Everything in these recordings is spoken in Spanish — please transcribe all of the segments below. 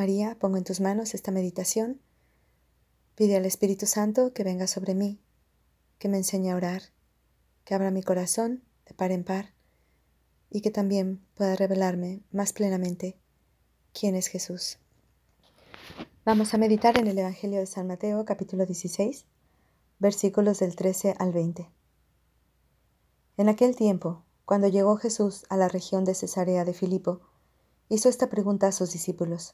María, pongo en tus manos esta meditación. Pide al Espíritu Santo que venga sobre mí, que me enseñe a orar, que abra mi corazón de par en par y que también pueda revelarme más plenamente quién es Jesús. Vamos a meditar en el Evangelio de San Mateo capítulo 16, versículos del 13 al 20. En aquel tiempo, cuando llegó Jesús a la región de Cesarea de Filipo, hizo esta pregunta a sus discípulos.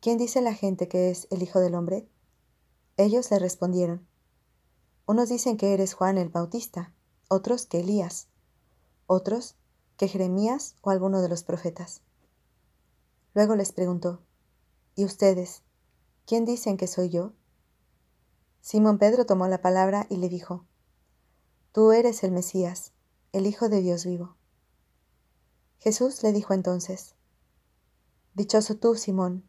¿Quién dice la gente que es el Hijo del Hombre? Ellos le respondieron, unos dicen que eres Juan el Bautista, otros que Elías, otros que Jeremías o alguno de los profetas. Luego les preguntó, ¿y ustedes? ¿Quién dicen que soy yo? Simón Pedro tomó la palabra y le dijo, Tú eres el Mesías, el Hijo de Dios vivo. Jesús le dijo entonces, Dichoso tú, Simón,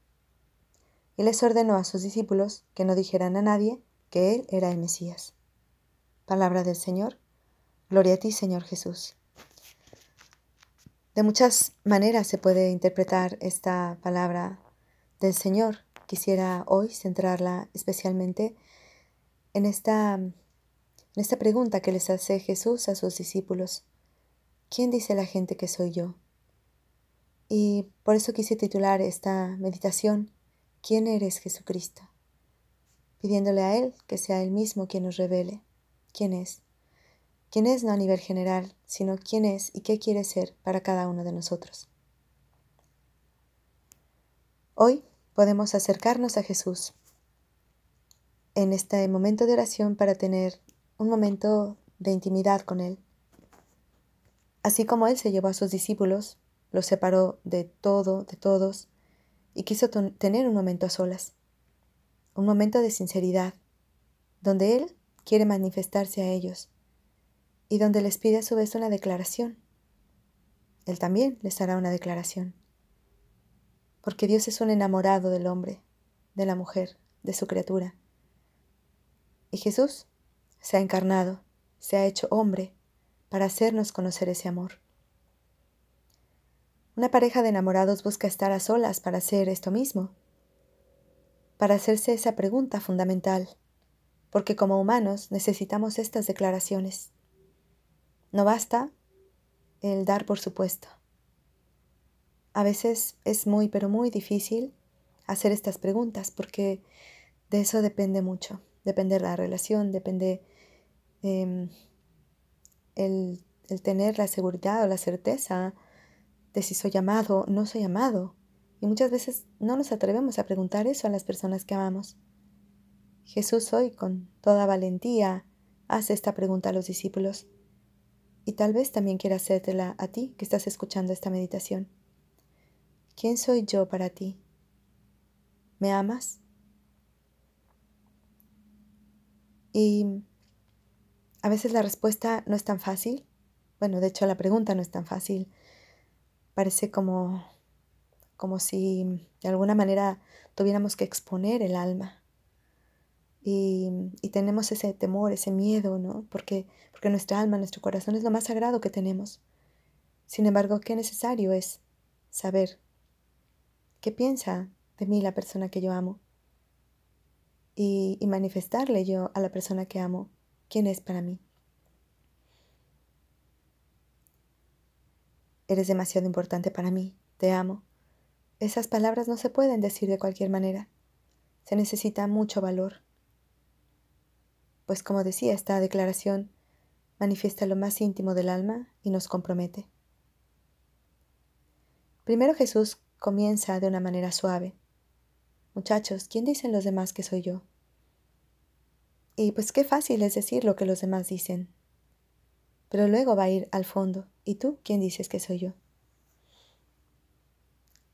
y les ordenó a sus discípulos que no dijeran a nadie que Él era el Mesías. Palabra del Señor. Gloria a ti, Señor Jesús. De muchas maneras se puede interpretar esta palabra del Señor. Quisiera hoy centrarla especialmente en esta, en esta pregunta que les hace Jesús a sus discípulos. ¿Quién dice la gente que soy yo? Y por eso quise titular esta meditación ¿Quién eres Jesucristo? Pidiéndole a Él que sea Él mismo quien nos revele quién es. Quién es no a nivel general, sino quién es y qué quiere ser para cada uno de nosotros. Hoy podemos acercarnos a Jesús en este momento de oración para tener un momento de intimidad con Él. Así como Él se llevó a sus discípulos, los separó de todo, de todos, y quiso tener un momento a solas, un momento de sinceridad, donde Él quiere manifestarse a ellos y donde les pide a su vez una declaración. Él también les hará una declaración, porque Dios es un enamorado del hombre, de la mujer, de su criatura. Y Jesús se ha encarnado, se ha hecho hombre para hacernos conocer ese amor. Una pareja de enamorados busca estar a solas para hacer esto mismo, para hacerse esa pregunta fundamental, porque como humanos necesitamos estas declaraciones. No basta el dar por supuesto. A veces es muy, pero muy difícil hacer estas preguntas porque de eso depende mucho. Depende la relación, depende em, el, el tener la seguridad o la certeza de si soy amado o no soy amado. Y muchas veces no nos atrevemos a preguntar eso a las personas que amamos. Jesús hoy, con toda valentía, hace esta pregunta a los discípulos. Y tal vez también quiera hacértela a ti que estás escuchando esta meditación. ¿Quién soy yo para ti? ¿Me amas? Y a veces la respuesta no es tan fácil. Bueno, de hecho la pregunta no es tan fácil parece como, como si de alguna manera tuviéramos que exponer el alma. Y, y, tenemos ese temor, ese miedo, ¿no? Porque, porque nuestra alma, nuestro corazón es lo más sagrado que tenemos. Sin embargo, qué necesario es saber qué piensa de mí la persona que yo amo y, y manifestarle yo a la persona que amo quién es para mí. Eres demasiado importante para mí, te amo. Esas palabras no se pueden decir de cualquier manera. se necesita mucho valor. Pues como decía, esta declaración manifiesta lo más íntimo del alma y nos compromete. Primero Jesús comienza de una manera suave. Muchachos, ¿quién dicen los demás que soy yo? Y pues qué fácil es decir lo que los demás dicen. Pero luego va a ir al fondo. ¿Y tú quién dices que soy yo?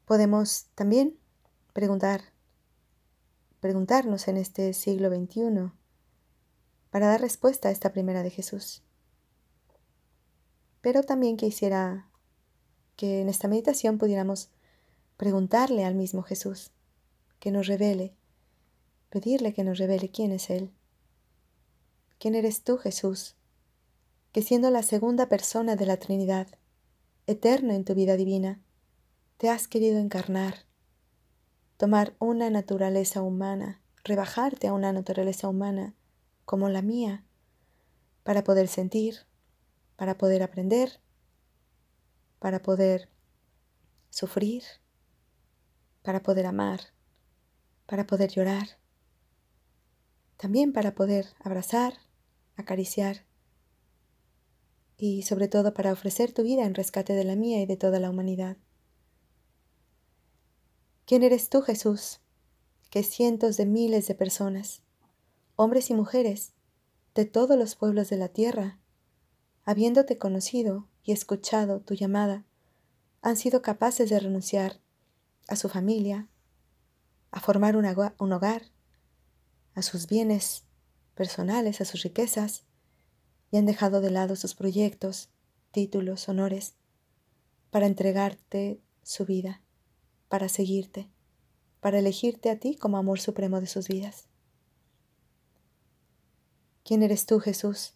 Podemos también preguntar, preguntarnos en este siglo XXI para dar respuesta a esta primera de Jesús. Pero también quisiera que en esta meditación pudiéramos preguntarle al mismo Jesús, que nos revele, pedirle que nos revele quién es Él. ¿Quién eres tú, Jesús? Que siendo la segunda persona de la Trinidad, eterno en tu vida divina, te has querido encarnar, tomar una naturaleza humana, rebajarte a una naturaleza humana como la mía, para poder sentir, para poder aprender, para poder sufrir, para poder amar, para poder llorar, también para poder abrazar, acariciar y sobre todo para ofrecer tu vida en rescate de la mía y de toda la humanidad. ¿Quién eres tú, Jesús? Que cientos de miles de personas, hombres y mujeres, de todos los pueblos de la tierra, habiéndote conocido y escuchado tu llamada, han sido capaces de renunciar a su familia, a formar un, hogar, a sus bienes personales, a sus riquezas, y han dejado de lado sus proyectos, títulos, honores, para entregarte su vida para seguirte, para elegirte a ti como amor supremo de sus vidas. ¿Quién eres tú, Jesús?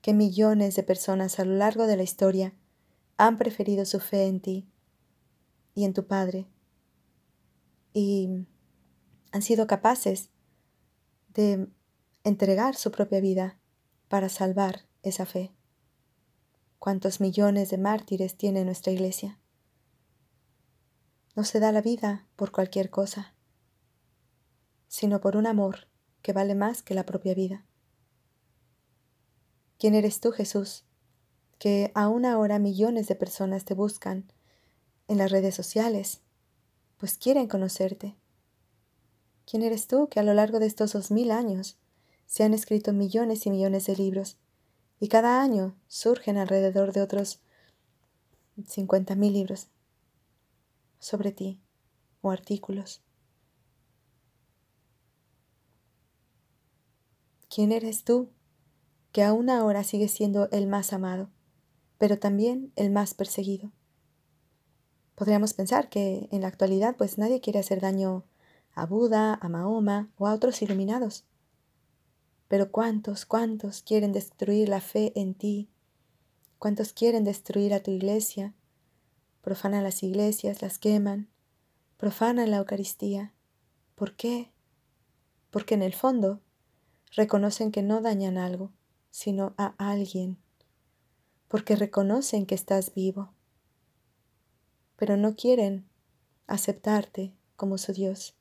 Que millones de personas a lo largo de la historia han preferido su fe en ti y en tu Padre y han sido capaces de entregar su propia vida para salvar esa fe. ¿Cuántos millones de mártires tiene nuestra iglesia? no se da la vida por cualquier cosa, sino por un amor que vale más que la propia vida. ¿Quién eres tú, Jesús? Que aún ahora millones de personas te buscan en las redes sociales, pues quieren conocerte. ¿Quién eres tú que a lo largo de estos dos mil años se han escrito millones y millones de libros y cada año surgen alrededor de otros cincuenta mil libros sobre ti o artículos. ¿Quién eres tú que aún ahora sigues siendo el más amado, pero también el más perseguido? Podríamos pensar que en la actualidad pues nadie quiere hacer daño a Buda, a Mahoma o a otros iluminados. Pero cuántos, cuántos quieren destruir la fe en ti, cuántos quieren destruir a tu iglesia, profanan las iglesias, las queman, profanan la Eucaristía. ¿Por qué? Porque en el fondo reconocen que no dañan algo, sino a alguien, porque reconocen que estás vivo, pero no quieren aceptarte como su Dios.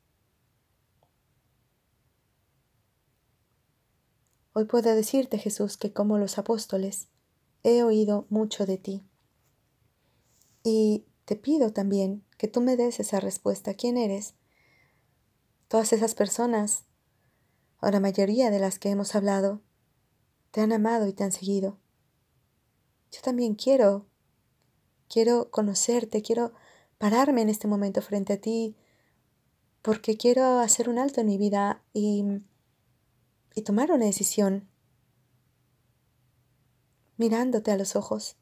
Hoy puedo decirte, Jesús, que como los apóstoles, he oído mucho de ti y te pido también que tú me des esa respuesta. ¿Quién eres? Todas esas personas, o la mayoría de las que hemos hablado, te han amado y te han seguido. Yo también quiero, quiero conocerte, quiero pararme en este momento frente a ti, porque quiero hacer un alto en mi vida y, y tomar una decisión mirándote a los ojos.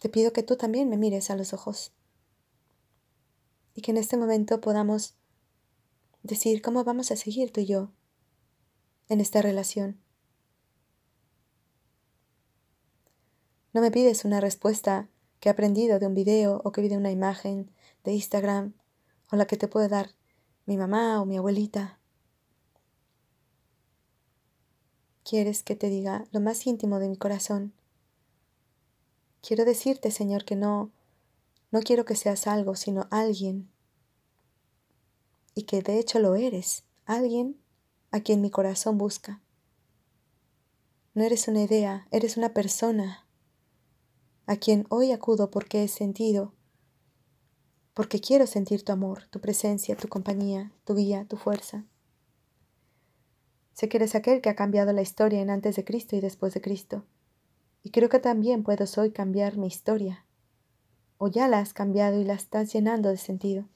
Te pido que tú también me mires a los ojos y que en este momento podamos decir cómo vamos a seguir tú y yo en esta relación. No me pides una respuesta que he aprendido de un video o que vi de una imagen de Instagram o la que te puede dar mi mamá o mi abuelita. Quieres que te diga lo más íntimo de mi corazón Quiero decirte, Señor, que no, no quiero que seas algo, sino alguien. y que de hecho lo eres, alguien a quien mi corazón busca. No eres una idea, eres una persona a quien hoy acudo porque he sentido, porque quiero sentir tu amor, tu presencia, tu compañía, tu guía, tu fuerza. Sé que eres aquel que ha cambiado la historia en antes de Cristo y después de Cristo. Y creo que también puedes hoy cambiar mi historia. O ya la has cambiado y la estás llenando de sentido.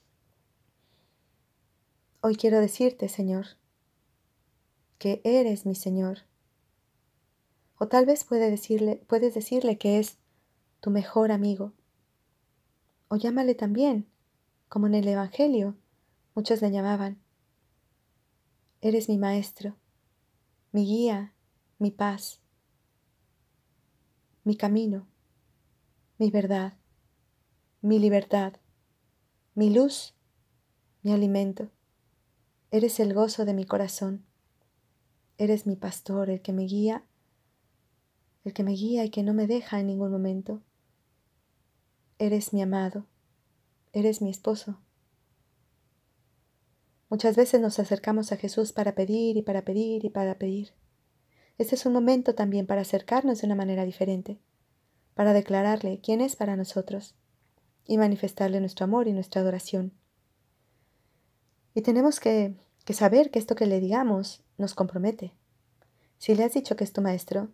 Hoy quiero decirte, Señor, que eres mi Señor. O tal vez decirle, puedes decirle que es tu mejor amigo. O llámale también, como en el Evangelio muchos le llamaban. Eres mi maestro, mi guía, mi paz, mi camino, mi verdad, mi libertad, mi luz, mi alimento. Eres el gozo de mi corazón. Eres mi pastor, el que me guía, el que me guía y que no me deja en ningún momento. Eres mi amado, eres mi esposo. Muchas veces nos acercamos a Jesús para pedir y para pedir y para pedir. Este es un momento también para acercarnos de una manera diferente, para declararle quién es para nosotros y manifestarle nuestro amor y nuestra adoración. Y tenemos que, saber que esto que le digamos nos compromete. Si le has dicho que es tu maestro,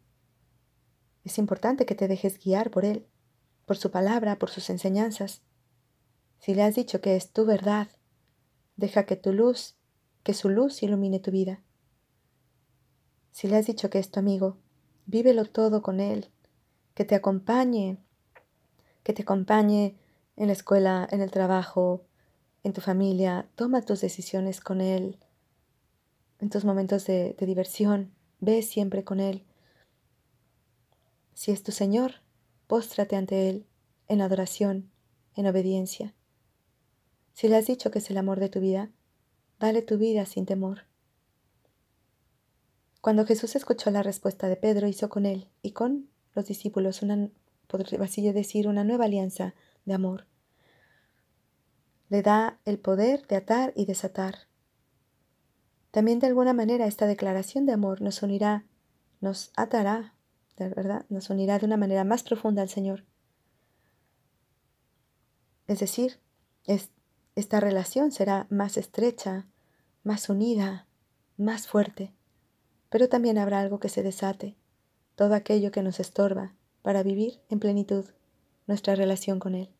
es importante que te dejes guiar por él, por su palabra, por sus enseñanzas. Si le has dicho que es tu verdad, deja que tu luz, que su luz ilumine tu vida. Si le has dicho que es tu amigo, vívelo todo con él, que te acompañe, que te acompañe en la escuela, en el trabajo, en tu familia, toma tus decisiones con Él. En tus momentos de, diversión, ve siempre con Él. Si es tu Señor, póstrate ante Él en adoración, en obediencia. Si le has dicho que es el amor de tu vida, dale tu vida sin temor. Cuando Jesús escuchó la respuesta de Pedro, hizo con él y con los discípulos una, podría decir, una nueva alianza de amor le da el poder de atar y desatar. También de alguna manera esta declaración de amor nos unirá, nos atará, verdad, nos unirá de una manera más profunda al Señor. Es decir, esta relación será más estrecha, más unida, más fuerte, pero también habrá algo que se desate, todo aquello que nos estorba para vivir en plenitud nuestra relación con Él.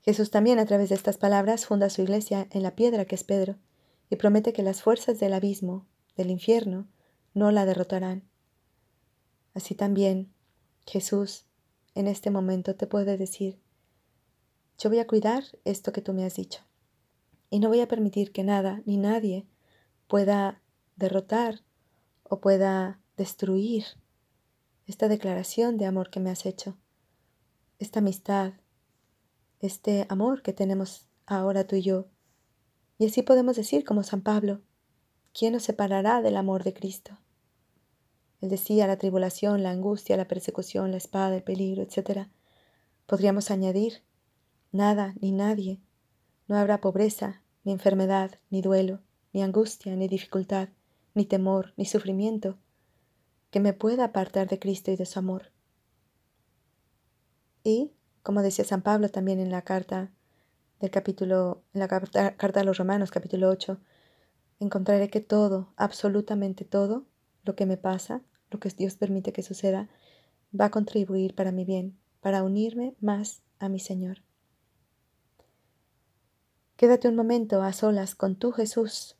Jesús también a través de estas palabras funda su iglesia en la piedra que es Pedro y promete que las fuerzas del abismo, del infierno, no la derrotarán. Así también Jesús en este momento te puede decir, yo voy a cuidar esto que tú me has dicho y no voy a permitir que nada ni nadie pueda derrotar o pueda destruir esta declaración de amor que me has hecho, esta amistad, este amor que tenemos ahora tú y yo. Y así podemos decir como San Pablo, ¿quién nos separará del amor de Cristo? Él decía la tribulación, la angustia, la persecución, la espada, el peligro, etc. Podríamos añadir, nada ni nadie. No habrá pobreza, ni enfermedad, ni duelo, ni angustia, ni dificultad, ni temor, ni sufrimiento, que me pueda apartar de Cristo y de su amor. Y como decía San Pablo también en la carta del capítulo, en la carta, a los Romanos, capítulo 8, encontraré que todo, absolutamente todo, lo que me pasa, lo que Dios permite que suceda, va a contribuir para mi bien, para unirme más a mi Señor. Quédate un momento a solas con tu Jesús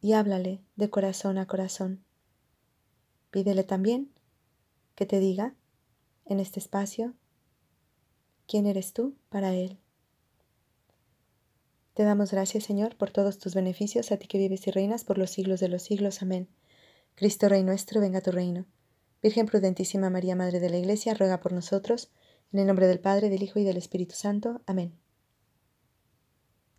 y háblale de corazón a corazón. Pídele también que te diga en este espacio ¿Quién eres tú para Él? Te damos gracias, Señor, por todos tus beneficios, a ti que vives y reinas por los siglos de los siglos. Amén. Cristo Rey nuestro, venga tu reino. Virgen prudentísima María, Madre de la Iglesia, ruega por nosotros, en el nombre del Padre, del Hijo y del Espíritu Santo. Amén.